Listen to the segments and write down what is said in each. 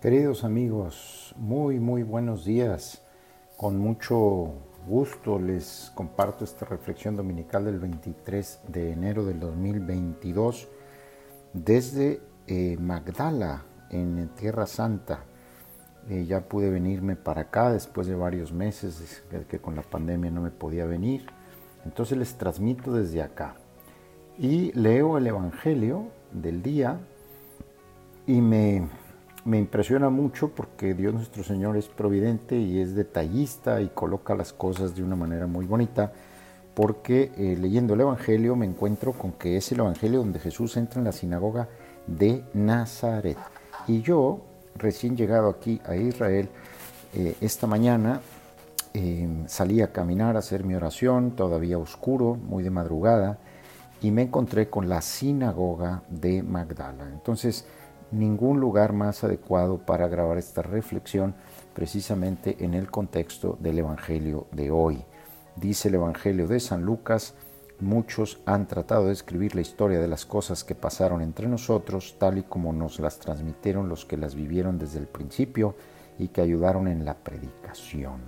Queridos amigos, muy muy buenos días. Con mucho gusto les comparto esta reflexión dominical del 23 de enero del 2022 desde eh, Magdala, en Tierra Santa. Eh, ya pude venirme para acá después de varios meses que con la pandemia no me podía venir. Entonces les transmito desde acá. Y leo el Evangelio del día y me me impresiona mucho porque Dios nuestro Señor es providente y es detallista y coloca las cosas de una manera muy bonita, porque eh, leyendo el Evangelio me encuentro con que es el Evangelio donde Jesús entra en la sinagoga de Nazaret. Y yo, recién llegado aquí a Israel, eh, esta mañana em, salí a caminar a hacer mi oración, todavía oscuro, muy de madrugada, y me encontré con la sinagoga de Magdala. Entonces, ningún lugar más adecuado para grabar esta reflexión precisamente en el contexto del Evangelio de hoy. Dice el Evangelio de San Lucas, muchos han tratado de escribir la historia de las cosas que pasaron entre nosotros, tal y como nos las transmitieron los que las vivieron desde el principio y que ayudaron en la predicación.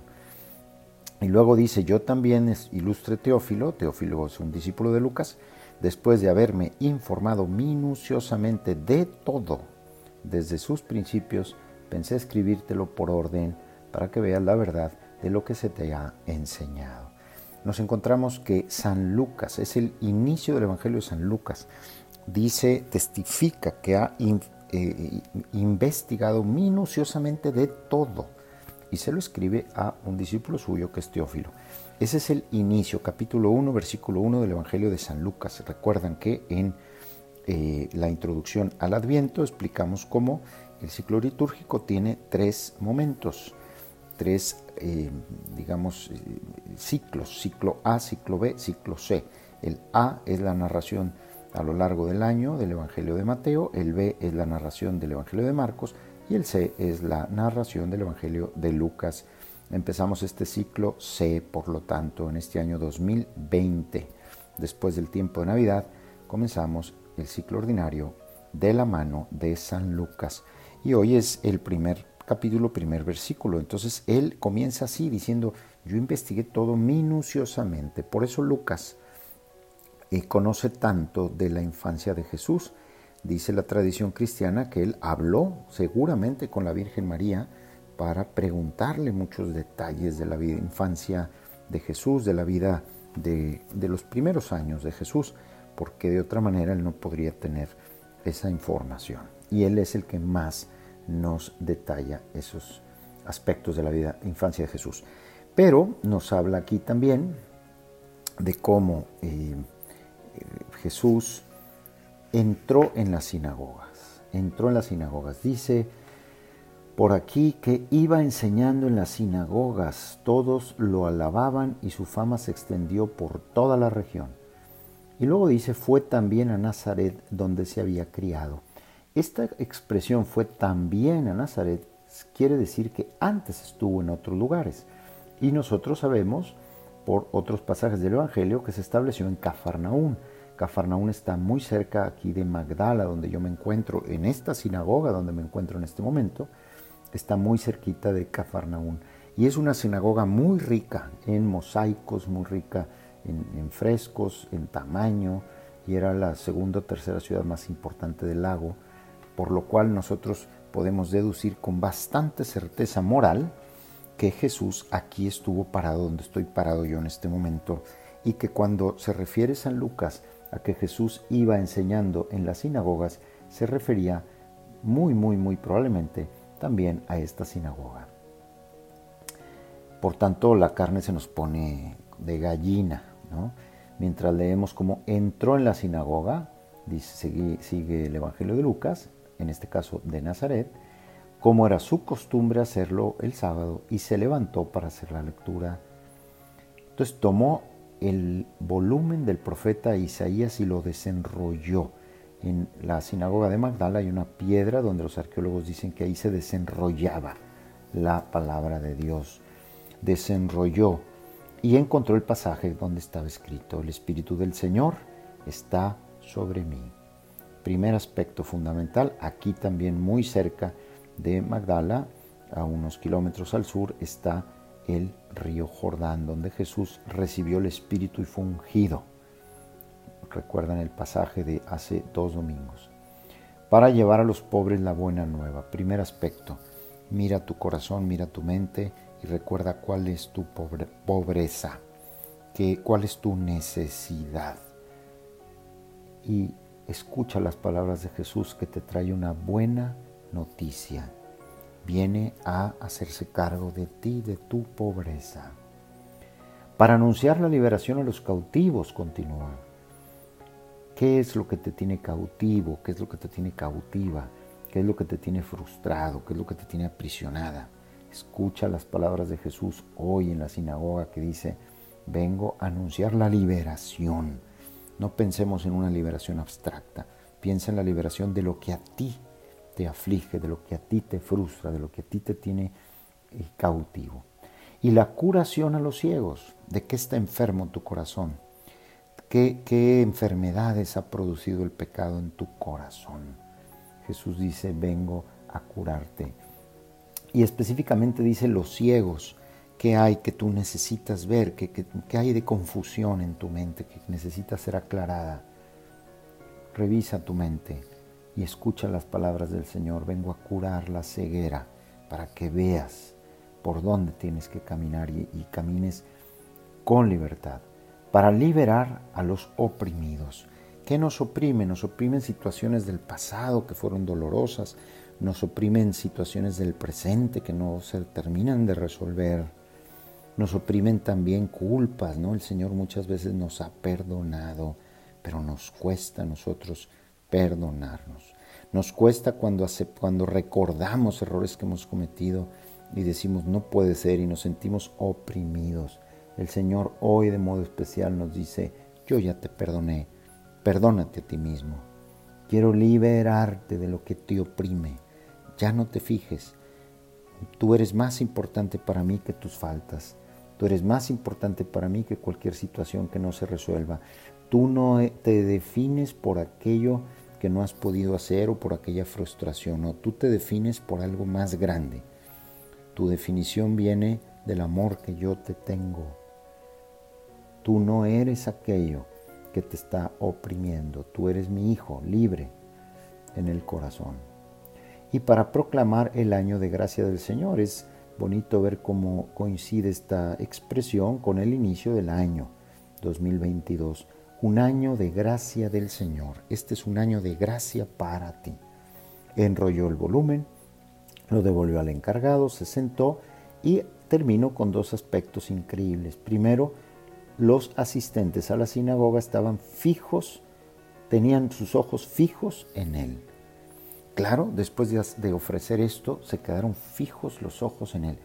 Y luego dice, yo también ilustre Teófilo, Teófilo es un discípulo de Lucas, después de haberme informado minuciosamente de todo desde sus principios, pensé escribírtelo por orden para que veas la verdad de lo que se te ha enseñado. Nos encontramos que San Lucas, es el inicio del Evangelio de San Lucas, dice, testifica que ha eh, investigado minuciosamente de todo y se lo escribe a un discípulo suyo que es Teófilo. Ese es el inicio, capítulo 1, versículo 1 del Evangelio de San Lucas. Recuerdan que en eh, la introducción al Adviento explicamos cómo el ciclo litúrgico tiene tres momentos, tres, eh, digamos, eh, ciclos, ciclo A, ciclo B, ciclo C. El A es la narración a lo largo del año del Evangelio de Mateo, el B es la narración del Evangelio de Marcos y el C es la narración del Evangelio de Lucas. Empezamos este ciclo C, por lo tanto, en este año 2020. Después del tiempo de Navidad, comenzamos el ciclo ordinario de la mano de San Lucas. Y hoy es el primer capítulo, primer versículo. Entonces él comienza así diciendo, yo investigué todo minuciosamente. Por eso Lucas eh, conoce tanto de la infancia de Jesús. Dice la tradición cristiana que él habló seguramente con la Virgen María para preguntarle muchos detalles de la vida, infancia de Jesús, de la vida de, de los primeros años de Jesús porque de otra manera él no podría tener esa información. Y él es el que más nos detalla esos aspectos de la vida, infancia de Jesús. Pero nos habla aquí también de cómo eh, Jesús entró en las sinagogas. Entró en las sinagogas. Dice por aquí que iba enseñando en las sinagogas. Todos lo alababan y su fama se extendió por toda la región. Y luego dice, fue también a Nazaret donde se había criado. Esta expresión fue también a Nazaret quiere decir que antes estuvo en otros lugares. Y nosotros sabemos por otros pasajes del Evangelio que se estableció en Cafarnaún. Cafarnaún está muy cerca aquí de Magdala, donde yo me encuentro, en esta sinagoga donde me encuentro en este momento, está muy cerquita de Cafarnaún. Y es una sinagoga muy rica en mosaicos, muy rica en, frescos, en tamaño, y era la segunda o tercera ciudad más importante del lago, por lo cual nosotros podemos deducir con bastante certeza moral que Jesús aquí estuvo parado donde estoy parado yo en este momento y que cuando se refiere San Lucas a que Jesús iba enseñando en las sinagogas, se refería muy, muy, muy probablemente también a esta sinagoga. Por tanto, la carne se nos pone de gallina Mientras leemos cómo entró en la sinagoga, sigue, el Evangelio de Lucas, en este caso de Nazaret, como era su costumbre hacerlo el sábado, y se levantó para hacer la lectura. Entonces tomó el volumen del profeta Isaías y lo desenrolló. En la sinagoga de Magdala hay una piedra donde los arqueólogos dicen que ahí se desenrollaba la palabra de Dios. Desenrolló y encontró el pasaje donde estaba escrito, el Espíritu del Señor está sobre mí. Primer aspecto fundamental, aquí también muy cerca de Magdala, a unos kilómetros al sur, está el río Jordán, donde Jesús recibió el Espíritu y fue ungido. Recuerdan el pasaje de hace dos domingos. Para llevar a los pobres la buena nueva. Primer aspecto, mira tu corazón, mira tu mente y recuerda cuál es tu pobreza, cuál es tu necesidad. Y escucha las palabras de Jesús que te trae una buena noticia viene a hacerse cargo de ti, de tu pobreza. Para anunciar la liberación a los cautivos, continúa. ¿Qué es lo que te tiene cautivo? ¿Qué es lo que te tiene cautiva? ¿Qué es lo que te tiene frustrado? ¿Qué es lo que te tiene aprisionada? Escucha las palabras de Jesús hoy en la sinagoga que dice, vengo a anunciar la liberación. No pensemos en una liberación abstracta, piensa en la liberación de lo que a ti te aflige, de lo que a ti te frustra, de lo que a ti te tiene eh, cautivo. Y la curación a los ciegos, de qué está enfermo tu corazón, ¿Qué, qué enfermedades ha producido el pecado en tu corazón. Jesús dice, vengo a curarte. Y específicamente dice los ciegos, ¿qué hay que tú necesitas ver? ¿Qué, qué hay de confusión en tu mente que necesita ser aclarada? Revisa tu mente, y escucha las palabras del Señor. Vengo a curar la ceguera para que veas por dónde tienes que caminar y, camines con libertad. Para liberar a los oprimidos. ¿Qué nos oprime? Nos oprimen situaciones del pasado que fueron dolorosas, nos oprimen situaciones del presente que no se terminan de resolver, nos oprimen también culpas, ¿no? El Señor muchas veces nos ha perdonado, pero nos cuesta a nosotros perdonarnos. Nos cuesta cuando, cuando recordamos errores que hemos cometido y decimos no puede ser y nos sentimos oprimidos. El Señor hoy de modo especial nos dice, yo ya te perdoné, perdónate a ti mismo. Quiero liberarte de lo que te oprime. Ya no te fijes. Tú eres más importante para mí que tus faltas. Tú eres más importante para mí que cualquier situación que no se resuelva. Tú no te defines por aquello que no has podido hacer o por aquella frustración. No, tú te defines por algo más grande. Tu definición viene del amor que yo te tengo. Tú no eres aquello que te está oprimiendo. Tú eres mi hijo, libre en el corazón. Y para proclamar el año de gracia del Señor es bonito ver cómo coincide esta expresión con el inicio del año 2022 un año de gracia del Señor. Este es un año de gracia para ti. Enrolló el volumen, lo devolvió al encargado, se sentó y terminó con dos aspectos increíbles. Primero, los asistentes a la sinagoga estaban fijos, tenían sus ojos fijos en él. Claro, después de ofrecer esto, se quedaron fijos los ojos en él.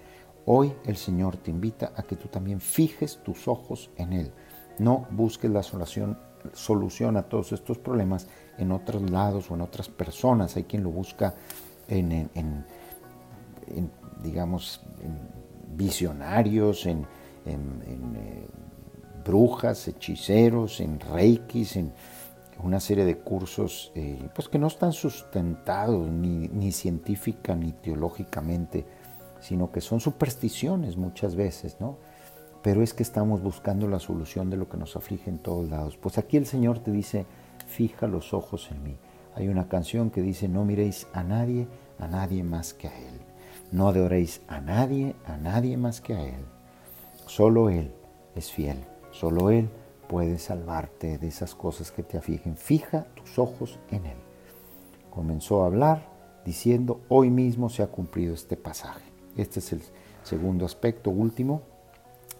Hoy el Señor te invita a que tú también fijes tus ojos en él. No busques la solución, a todos estos problemas en otros lados o en otras personas. Hay quien lo busca en, digamos, visionarios, en, eh, brujas, hechiceros, en reikis, en una serie de cursos eh, pues que no están sustentados ni, ni científica ni teológicamente, sino que son supersticiones muchas veces, ¿no? pero es que estamos buscando la solución de lo que nos aflige en todos lados. Pues aquí el Señor te dice, fija los ojos en mí. Hay una canción que dice, no miréis a nadie, a nadie más que a Él. No adoréis a nadie, a nadie más que a Él. Solo Él es fiel, solo Él puede salvarte de esas cosas que te afligen. Fija tus ojos en Él. Comenzó a hablar diciendo, hoy mismo se ha cumplido este pasaje. Este es el segundo aspecto, último,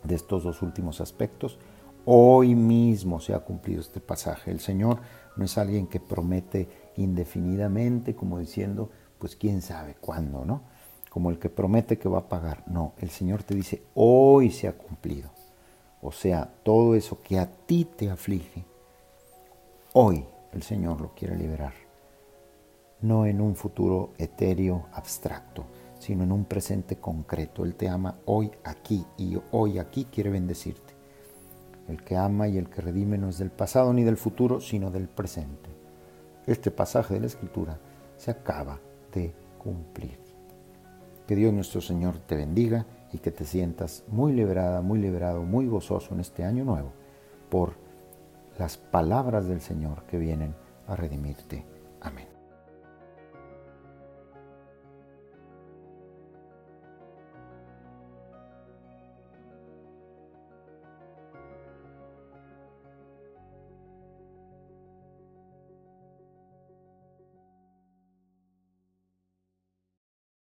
de estos dos últimos aspectos. Hoy mismo se ha cumplido este pasaje. El Señor no es alguien que promete indefinidamente, como diciendo, pues quién sabe cuándo, ¿no? Como el que promete que va a pagar. No, el Señor te dice, hoy se ha cumplido. O sea, todo eso que a ti te aflige, hoy el Señor lo quiere liberar. No en un futuro etéreo, abstracto, sino en un presente concreto. Él te ama hoy aquí y hoy aquí quiere bendecirte. El que ama y el que redime no es del pasado ni del futuro, sino del presente. Este pasaje de la Escritura se acaba de cumplir. Que Dios nuestro Señor te bendiga y que te sientas muy liberada, muy liberado, muy gozoso en este año nuevo por las palabras del Señor que vienen a redimirte. Amén.